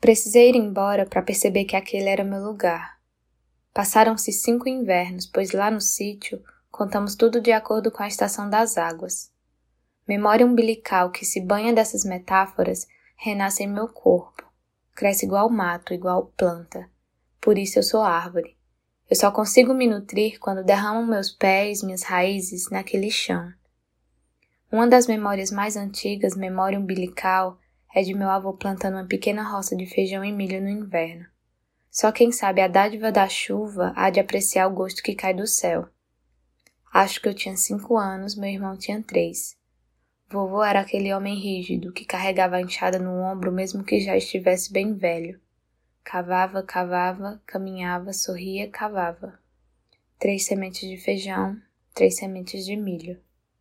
Precisei ir embora para perceber que aquele era meu lugar. Passaram-se cinco invernos, pois lá no sítio contamos tudo de acordo com a estação das águas. Memória umbilical que se banha dessas metáforas renasce em meu corpo, cresce igual mato, igual planta. Por isso eu sou árvore. Eu só consigo me nutrir quando derramo meus pés, minhas raízes naquele chão. Uma das memórias mais antigas, memória umbilical, é de meu avô plantando uma pequena roça de feijão e milho no inverno. Só quem sabe a dádiva da chuva há de apreciar o gosto que cai do céu. Acho que eu tinha cinco anos, meu irmão tinha três. Vovô era aquele homem rígido que carregava a enxada no ombro mesmo que já estivesse bem velho. Cavava, cavava, caminhava, sorria, cavava. Três sementes de feijão, três sementes de milho.